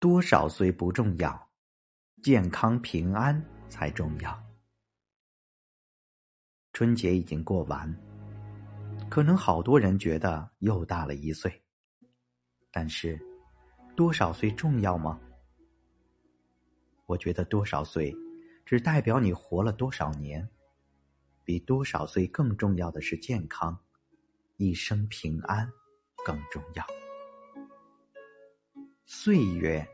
多少岁不重要，健康平安才重要。春节已经过完，可能好多人觉得又大了一岁。但是，多少岁重要吗？我觉得多少岁，只代表你活了多少年。比多少岁更重要的是健康，一生平安更重要。岁月，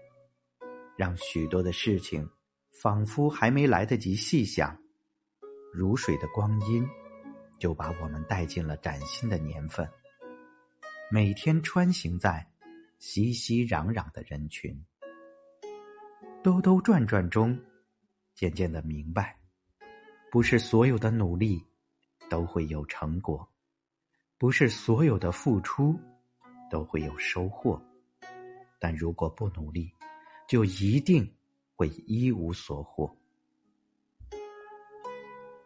让许多的事情仿佛还没来得及细想，如水的光阴就把我们带进了崭新的年份。每天穿行在熙熙攘攘的人群，兜兜转转中，渐渐的明白，不是所有的努力都会有成果，不是所有的付出都会有收获。但如果不努力，就一定会一无所获。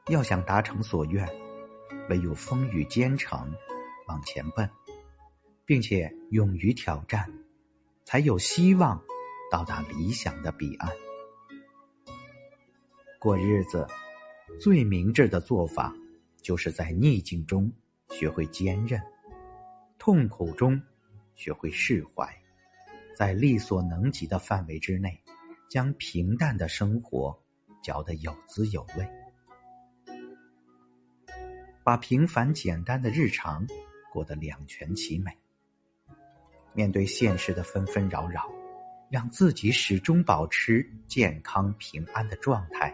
要想达成所愿，唯有风雨兼程，往前奔，并且勇于挑战，才有希望到达理想的彼岸。过日子，最明智的做法，就是在逆境中学会坚韧，痛苦中学会释怀。在力所能及的范围之内，将平淡的生活嚼得有滋有味，把平凡简单的日常过得两全其美。面对现实的纷纷扰扰，让自己始终保持健康平安的状态，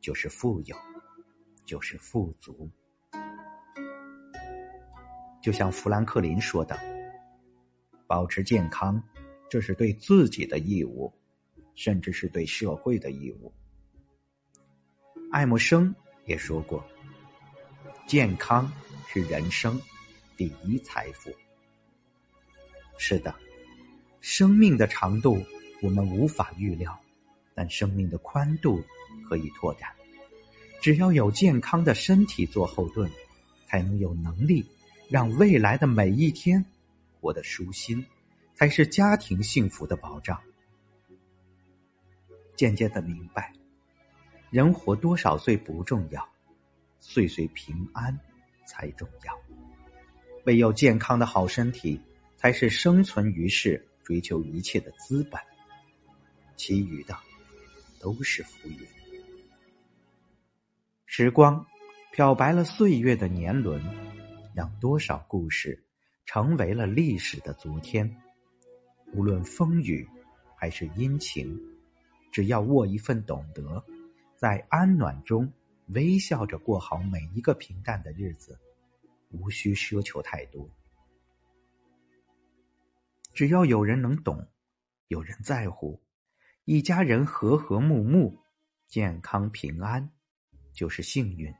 就是富有，就是富足。就像富兰克林说的：“保持健康。”这是对自己的义务，甚至是对社会的义务。爱默生也说过：“健康是人生第一财富。”是的，生命的长度我们无法预料，但生命的宽度可以拓展。只要有健康的身体做后盾，才能有能力让未来的每一天活得舒心。才是家庭幸福的保障。渐渐的明白，人活多少岁不重要，岁岁平安才重要。唯有健康的好身体，才是生存于世、追求一切的资本。其余的都是浮云。时光漂白了岁月的年轮，让多少故事成为了历史的昨天。无论风雨还是阴晴，只要握一份懂得，在安暖中微笑着过好每一个平淡的日子，无需奢求太多。只要有人能懂，有人在乎，一家人和和睦睦、健康平安，就是幸运，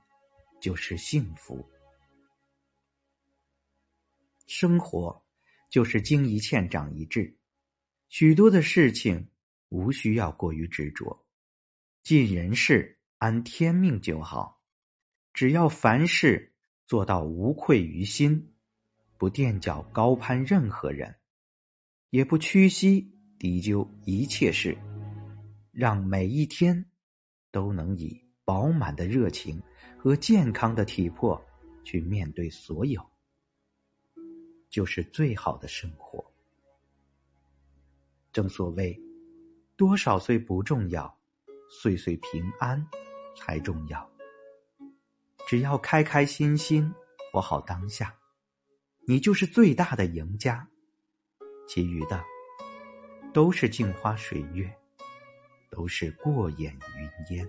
就是幸福。生活。就是经一堑长一智，许多的事情无需要过于执着，尽人事安天命就好。只要凡事做到无愧于心，不垫脚高攀任何人，也不屈膝低究一切事，让每一天都能以饱满的热情和健康的体魄去面对所有。就是最好的生活。正所谓，多少岁不重要，岁岁平安才重要。只要开开心心活好当下，你就是最大的赢家。其余的都是镜花水月，都是过眼云烟。